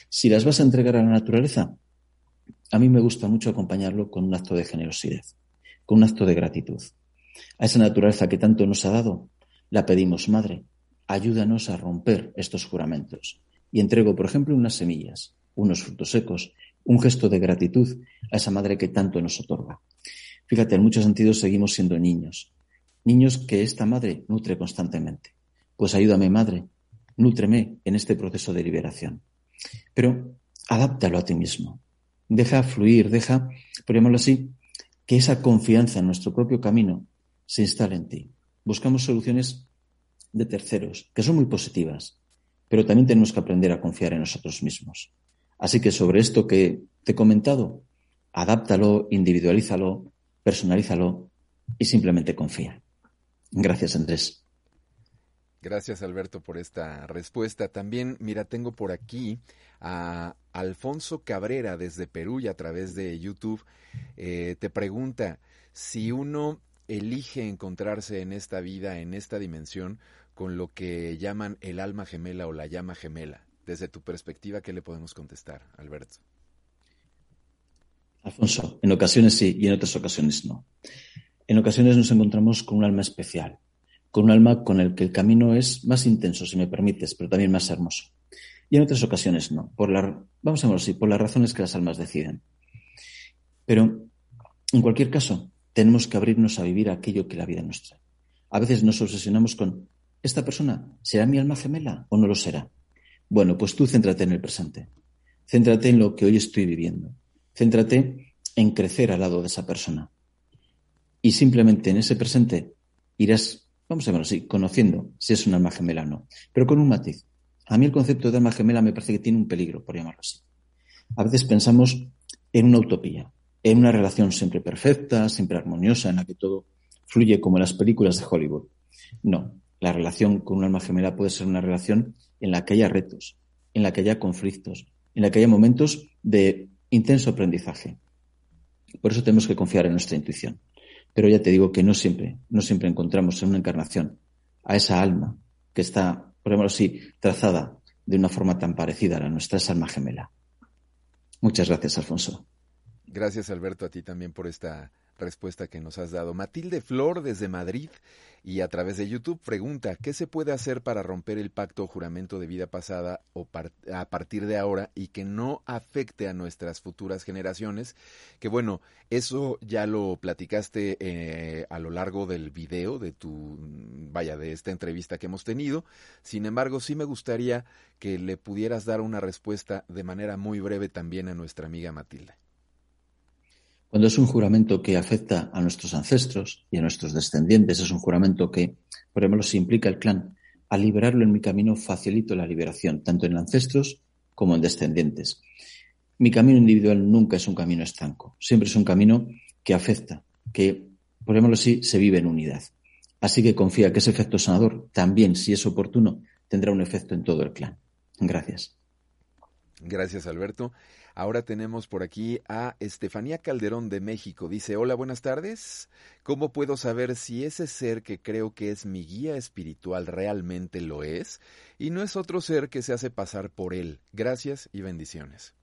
Si las vas a entregar a la naturaleza, a mí me gusta mucho acompañarlo con un acto de generosidad, con un acto de gratitud. A esa naturaleza que tanto nos ha dado, la pedimos, Madre, ayúdanos a romper estos juramentos. Y entrego, por ejemplo, unas semillas, unos frutos secos, un gesto de gratitud a esa Madre que tanto nos otorga. Fíjate, en muchos sentidos seguimos siendo niños, niños que esta Madre nutre constantemente. Pues ayúdame, Madre, nútreme en este proceso de liberación. Pero adáptalo a ti mismo. Deja fluir, deja, por llamarlo así, que esa confianza en nuestro propio camino se instale en ti buscamos soluciones de terceros, que son muy positivas, pero también tenemos que aprender a confiar en nosotros mismos. Así que sobre esto que te he comentado, adáptalo, individualízalo, personalízalo y simplemente confía. Gracias, Andrés. Gracias, Alberto, por esta respuesta. También, mira, tengo por aquí a Alfonso Cabrera desde Perú y a través de YouTube. Eh, te pregunta si uno elige encontrarse en esta vida, en esta dimensión, con lo que llaman el alma gemela o la llama gemela. Desde tu perspectiva, ¿qué le podemos contestar, Alberto? Alfonso, en ocasiones sí y en otras ocasiones no. En ocasiones nos encontramos con un alma especial, con un alma con el que el camino es más intenso, si me permites, pero también más hermoso. Y en otras ocasiones no, por la, vamos a verlo así, por las razones que las almas deciden. Pero, en cualquier caso, tenemos que abrirnos a vivir aquello que la vida nos trae. A veces nos obsesionamos con, ¿esta persona será mi alma gemela o no lo será? Bueno, pues tú céntrate en el presente. Céntrate en lo que hoy estoy viviendo. Céntrate en crecer al lado de esa persona. Y simplemente en ese presente irás, vamos a verlo así, conociendo si es un alma gemela o no. Pero con un matiz. A mí el concepto de alma gemela me parece que tiene un peligro, por llamarlo así. A veces pensamos en una utopía, en una relación siempre perfecta, siempre armoniosa, en la que todo fluye como en las películas de Hollywood. No, la relación con un alma gemela puede ser una relación en la que haya retos, en la que haya conflictos, en la que haya momentos de intenso aprendizaje. Por eso tenemos que confiar en nuestra intuición. Pero ya te digo que no siempre, no siempre encontramos en una encarnación a esa alma que está, por ejemplo así, trazada de una forma tan parecida a la nuestra, esa alma gemela. Muchas gracias, Alfonso. Gracias, Alberto, a ti también por esta respuesta que nos has dado. Matilde Flor desde Madrid y a través de YouTube pregunta, ¿qué se puede hacer para romper el pacto o juramento de vida pasada o a partir de ahora y que no afecte a nuestras futuras generaciones? Que bueno, eso ya lo platicaste eh, a lo largo del video de tu, vaya, de esta entrevista que hemos tenido. Sin embargo, sí me gustaría que le pudieras dar una respuesta de manera muy breve también a nuestra amiga Matilde. Cuando es un juramento que afecta a nuestros ancestros y a nuestros descendientes, es un juramento que, por ejemplo, si implica el clan, al liberarlo en mi camino facilito la liberación, tanto en ancestros como en descendientes. Mi camino individual nunca es un camino estanco, siempre es un camino que afecta, que, por ejemplo, así, se vive en unidad. Así que confía que ese efecto sanador también, si es oportuno, tendrá un efecto en todo el clan. Gracias. Gracias, Alberto. Ahora tenemos por aquí a Estefanía Calderón de México. Dice, hola, buenas tardes. ¿Cómo puedo saber si ese ser que creo que es mi guía espiritual realmente lo es y no es otro ser que se hace pasar por él? Gracias y bendiciones.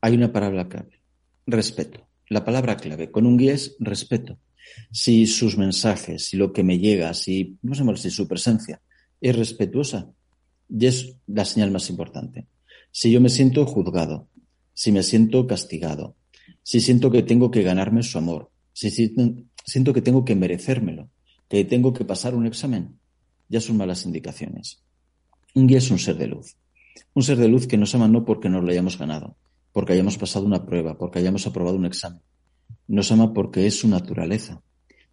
Hay una palabra clave, respeto. La palabra clave con un guía es respeto. Si sus mensajes, si lo que me llega, si, no sé, si su presencia es respetuosa, y es la señal más importante. Si yo me siento juzgado, si me siento castigado, si siento que tengo que ganarme su amor, si siento que tengo que merecérmelo, que tengo que pasar un examen, ya son malas indicaciones. Un guía es un ser de luz. Un ser de luz que nos ama no porque nos lo hayamos ganado, porque hayamos pasado una prueba, porque hayamos aprobado un examen. Nos ama porque es su naturaleza.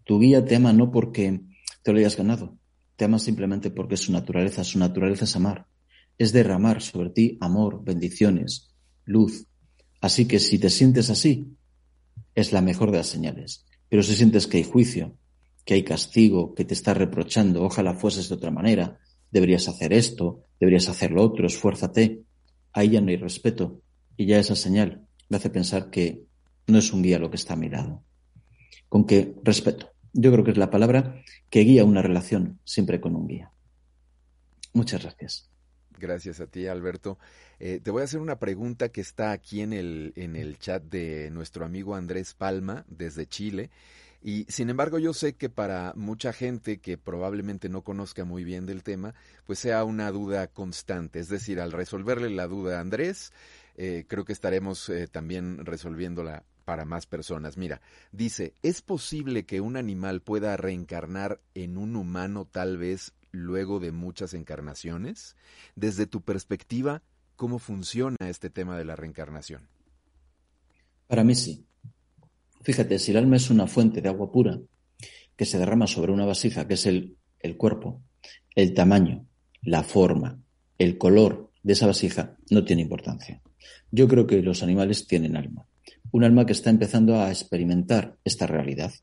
Tu guía te ama no porque te lo hayas ganado, te ama simplemente porque es su naturaleza. Su naturaleza es amar es derramar sobre ti amor, bendiciones, luz. Así que si te sientes así, es la mejor de las señales. Pero si sientes que hay juicio, que hay castigo, que te está reprochando, ojalá fueses de otra manera, deberías hacer esto, deberías hacer lo otro, esfuérzate, ahí ya no hay respeto. Y ya esa señal me hace pensar que no es un guía lo que está a mi lado. Con que respeto. Yo creo que es la palabra que guía una relación siempre con un guía. Muchas gracias. Gracias a ti, Alberto. Eh, te voy a hacer una pregunta que está aquí en el, en el chat de nuestro amigo Andrés Palma, desde Chile. Y sin embargo, yo sé que para mucha gente que probablemente no conozca muy bien del tema, pues sea una duda constante. Es decir, al resolverle la duda a Andrés, eh, creo que estaremos eh, también resolviéndola para más personas. Mira, dice, ¿es posible que un animal pueda reencarnar en un humano tal vez luego de muchas encarnaciones? Desde tu perspectiva, ¿cómo funciona este tema de la reencarnación? Para mí sí. Fíjate, si el alma es una fuente de agua pura que se derrama sobre una vasija, que es el, el cuerpo, el tamaño, la forma, el color de esa vasija no tiene importancia. Yo creo que los animales tienen alma. Un alma que está empezando a experimentar esta realidad.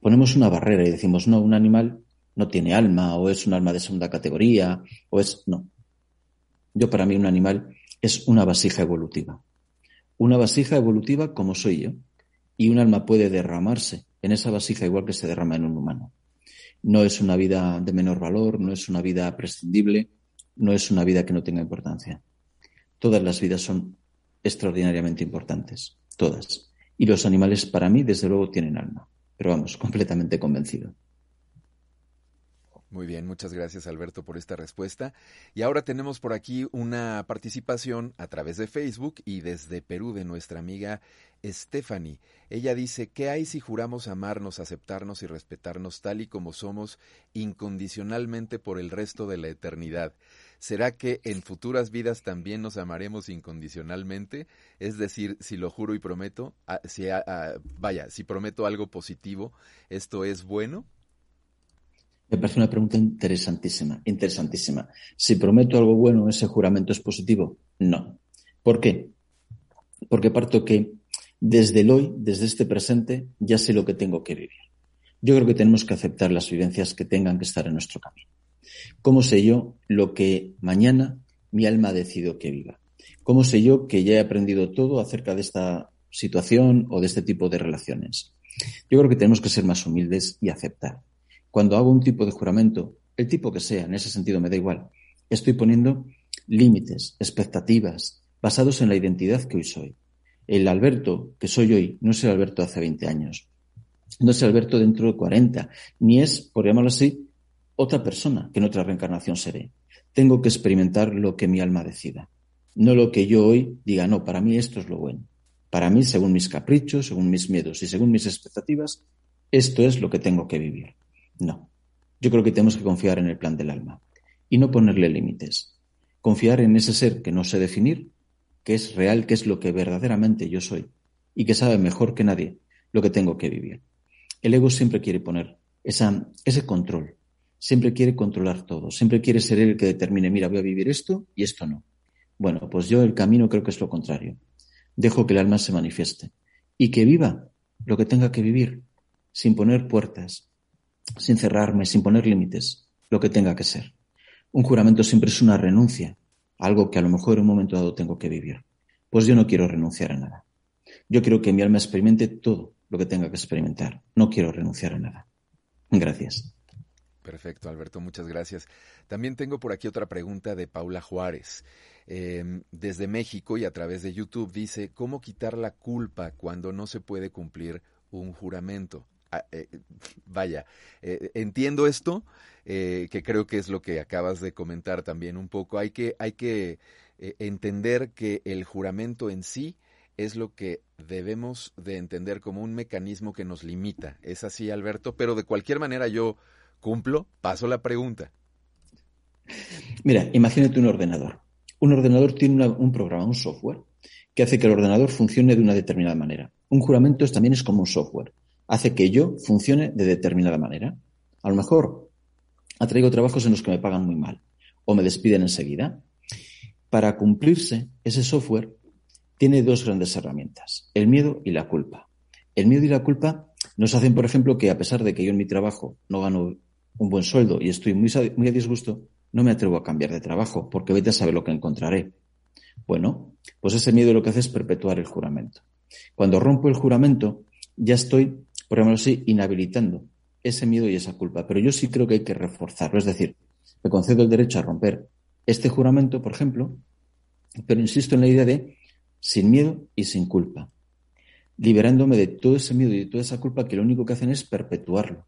Ponemos una barrera y decimos, no, un animal no tiene alma o es un alma de segunda categoría o es... No. Yo para mí un animal es una vasija evolutiva. Una vasija evolutiva como soy yo. Y un alma puede derramarse en esa vasija igual que se derrama en un humano. no es una vida de menor valor, no es una vida prescindible, no es una vida que no tenga importancia. Todas las vidas son extraordinariamente importantes, todas. Y los animales para mí, desde luego, tienen alma. Pero vamos, completamente convencido. Muy bien, muchas gracias Alberto por esta respuesta. Y ahora tenemos por aquí una participación a través de Facebook y desde Perú de nuestra amiga Stephanie. Ella dice, ¿qué hay si juramos amarnos, aceptarnos y respetarnos tal y como somos incondicionalmente por el resto de la eternidad? ¿Será que en futuras vidas también nos amaremos incondicionalmente? Es decir, si lo juro y prometo, ah, si, ah, ah, vaya, si prometo algo positivo, ¿esto es bueno? Me parece una pregunta interesantísima, interesantísima. Si prometo algo bueno, ¿ese juramento es positivo? No. ¿Por qué? Porque parto que desde el hoy, desde este presente, ya sé lo que tengo que vivir. Yo creo que tenemos que aceptar las vivencias que tengan que estar en nuestro camino. ¿Cómo sé yo lo que mañana mi alma ha decidido que viva? ¿Cómo sé yo que ya he aprendido todo acerca de esta situación o de este tipo de relaciones? Yo creo que tenemos que ser más humildes y aceptar. Cuando hago un tipo de juramento, el tipo que sea, en ese sentido me da igual, estoy poniendo límites, expectativas, basados en la identidad que hoy soy. El Alberto que soy hoy no es el Alberto hace 20 años, no es el Alberto dentro de 40, ni es, por llamarlo así, otra persona que en otra reencarnación seré. Tengo que experimentar lo que mi alma decida, no lo que yo hoy diga, no, para mí esto es lo bueno. Para mí, según mis caprichos, según mis miedos y según mis expectativas, esto es lo que tengo que vivir. No. Yo creo que tenemos que confiar en el plan del alma y no ponerle límites. Confiar en ese ser que no sé definir, que es real, que es lo que verdaderamente yo soy y que sabe mejor que nadie lo que tengo que vivir. El ego siempre quiere poner ese control, siempre quiere controlar todo, siempre quiere ser el que determine, mira, voy a vivir esto y esto no. Bueno, pues yo el camino creo que es lo contrario. Dejo que el alma se manifieste y que viva lo que tenga que vivir, sin poner puertas, sin cerrarme, sin poner límites, lo que tenga que ser. Un juramento siempre es una renuncia, algo que a lo mejor en un momento dado tengo que vivir. Pues yo no quiero renunciar a nada. Yo quiero que mi alma experimente todo lo que tenga que experimentar. No quiero renunciar a nada. Gracias. Perfecto, Alberto, muchas gracias. También tengo por aquí otra pregunta de Paula Juárez. Em, desde México y a través de YouTube dice, ¿cómo quitar la culpa cuando no se puede cumplir un juramento? Eh, [laughs] vaya, eh, entiendo esto, eh, que creo que es lo que acabas de comentar también un poco. Hay que, hay que entender que el juramento en sí es lo que debemos de entender como un mecanismo que nos limita. Es así, Alberto, pero de cualquier manera yo cumplo, paso la pregunta. Mira, imagínate un ordenador. Un ordenador tiene un programa, un software, que hace que el ordenador funcione de una determinada manera. Un juramento también es como un software hace que yo funcione de determinada manera. A lo mejor atraigo trabajos en los que me pagan muy mal o me despiden enseguida. Para cumplirse, ese software tiene dos grandes herramientas, el miedo y la culpa. El miedo y la culpa nos hacen, por ejemplo, que a pesar de que yo en mi trabajo no gano un buen sueldo y estoy muy, muy a disgusto, no me atrevo a cambiar de trabajo porque vete a saber lo que encontraré. Bueno, pues ese miedo lo que hace es perpetuar el juramento. Cuando rompo el juramento, ya estoy por ejemplo, así, inhabilitando ese miedo y esa culpa. Pero yo sí creo que hay que reforzarlo. Es decir, me concedo el derecho a romper este juramento, por ejemplo, pero insisto en la idea de sin miedo y sin culpa, liberándome de todo ese miedo y de toda esa culpa que lo único que hacen es perpetuarlo,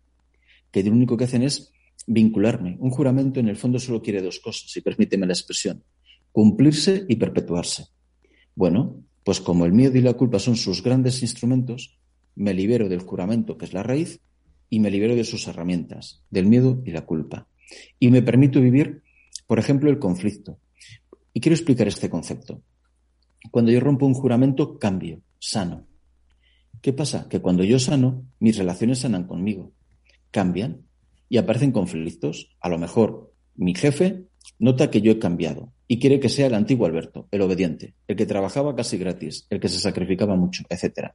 que lo único que hacen es vincularme. Un juramento en el fondo solo quiere dos cosas, si permíteme la expresión, cumplirse y perpetuarse. Bueno, pues como el miedo y la culpa son sus grandes instrumentos, me libero del juramento, que es la raíz, y me libero de sus herramientas, del miedo y la culpa. Y me permito vivir, por ejemplo, el conflicto. Y quiero explicar este concepto. Cuando yo rompo un juramento, cambio, sano. ¿Qué pasa? Que cuando yo sano, mis relaciones sanan conmigo, cambian y aparecen conflictos. A lo mejor mi jefe nota que yo he cambiado y quiere que sea el antiguo Alberto, el obediente, el que trabajaba casi gratis, el que se sacrificaba mucho, etcétera.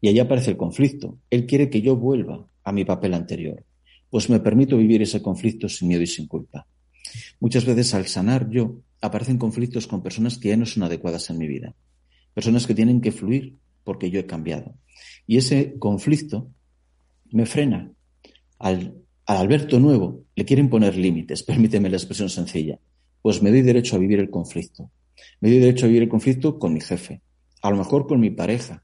Y ahí aparece el conflicto. Él quiere que yo vuelva a mi papel anterior. Pues me permito vivir ese conflicto sin miedo y sin culpa. Muchas veces al sanar yo aparecen conflictos con personas que ya no son adecuadas en mi vida. Personas que tienen que fluir porque yo he cambiado. Y ese conflicto me frena al, Al Alberto nuevo le quieren poner límites, [laughs] permíteme la expresión sencilla. Pues me doy derecho a vivir el conflicto. Me doy derecho a vivir el conflicto con mi jefe, a lo mejor con mi pareja.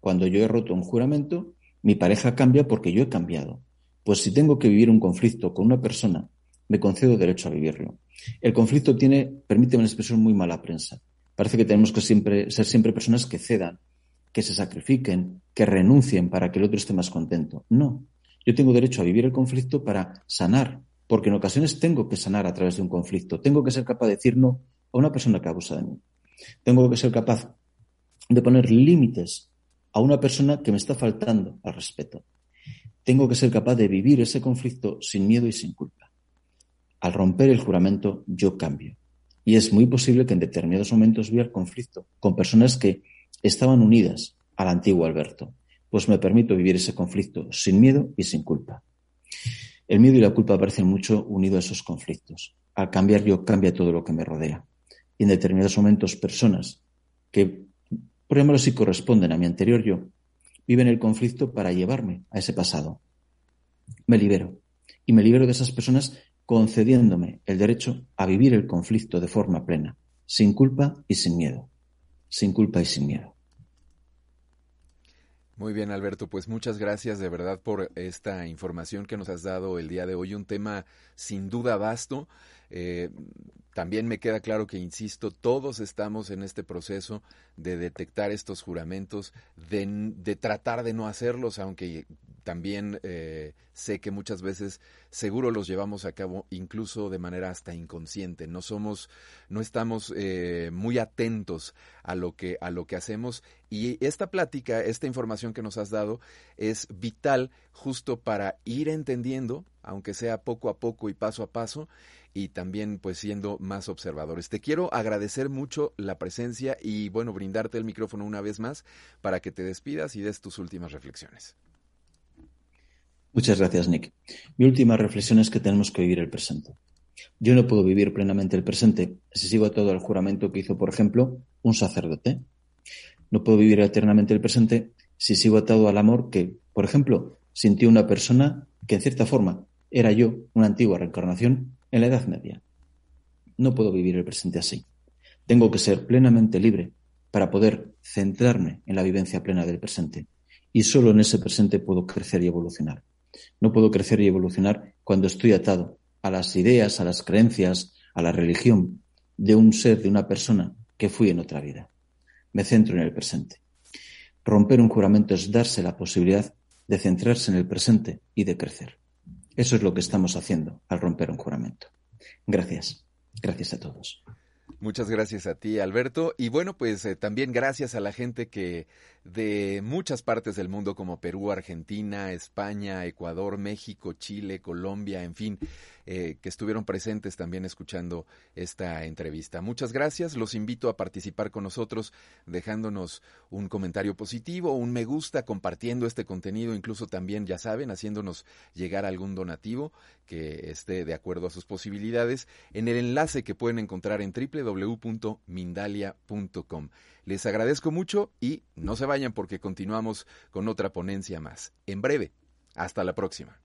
Cuando yo he roto un juramento, mi pareja cambia porque yo he cambiado. Pues si tengo que vivir un conflicto con una persona, me concedo derecho a vivirlo. El conflicto tiene, permíteme la expresión, muy mala prensa. Parece que tenemos que siempre, ser siempre personas que cedan, que se sacrifiquen, que renuncien para que el otro esté más contento. No. Yo tengo derecho a vivir el conflicto para sanar, porque en ocasiones tengo que sanar a través de un conflicto. Tengo que ser capaz de decir no a una persona que abusa de mí. Tengo que ser capaz de poner límites a una persona que me está faltando al respeto. Tengo que ser capaz de vivir ese conflicto sin miedo y sin culpa. Al romper el juramento, yo cambio. Y es muy posible que en determinados momentos viva el conflicto con personas que estaban unidas al antiguo Alberto. Pues me permito vivir ese conflicto sin miedo y sin culpa. El miedo y la culpa aparecen mucho unidos a esos conflictos. Al cambiar yo cambia todo lo que me rodea. Y en determinados momentos personas que, por ejemplo, si corresponden a mi anterior yo, viven el conflicto para llevarme a ese pasado. Me libero. Y me libero de esas personas concediéndome el derecho a vivir el conflicto de forma plena, sin culpa y sin miedo. Sin culpa y sin miedo. Muy bien, Alberto, pues muchas gracias de verdad por esta información que nos has dado el día de hoy, un tema sin duda vasto. Eh, también me queda claro que, insisto, todos estamos en este proceso de detectar estos juramentos, de, tratar de no hacerlos, aunque también eh, sé que muchas veces seguro los llevamos a cabo incluso de manera hasta inconsciente. No somos, no estamos eh, muy atentos a lo que a lo que hacemos y esta plática, esta información que nos has dado es vital justo para ir entendiendo, aunque sea poco a poco y paso a paso, y también pues siendo más observadores. Te quiero agradecer mucho la presencia y bueno, brindarte el micrófono una vez más para que te despidas y des tus últimas reflexiones. Muchas gracias, Nick. Mi última reflexión es que tenemos que vivir el presente. Yo no puedo vivir plenamente el presente si sigo todo el juramento que hizo, por ejemplo, un sacerdote. No puedo vivir eternamente el presente si sigo atado al amor que, por ejemplo, sintió una persona que en cierta forma era yo, una antigua reencarnación, en la Edad Media. No puedo vivir el presente así. Tengo que ser plenamente libre para poder centrarme en la vivencia plena del presente. Y solo en ese presente puedo crecer y evolucionar. No puedo crecer y evolucionar cuando estoy atado a las ideas, a las creencias, a la religión de un ser, de una persona que fui en otra vida. Me centro en el presente. Romper un juramento es darse la posibilidad de centrarse en el presente y de crecer. Eso es lo que estamos haciendo al romper un juramento. Gracias. Gracias a todos. Muchas gracias a ti, Alberto. Y bueno, pues eh, también gracias a la gente que de muchas partes del mundo como Perú, Argentina, España, Ecuador, México, Chile, Colombia, en fin, eh, que estuvieron presentes también escuchando esta entrevista. Muchas gracias. Los invito a participar con nosotros dejándonos un comentario positivo, un me gusta, compartiendo este contenido, incluso también, ya saben, haciéndonos llegar algún donativo que esté de acuerdo a sus posibilidades en el enlace que pueden encontrar en www.mindalia.com. Les agradezco mucho y no se vayan porque continuamos con otra ponencia más. En breve. Hasta la próxima.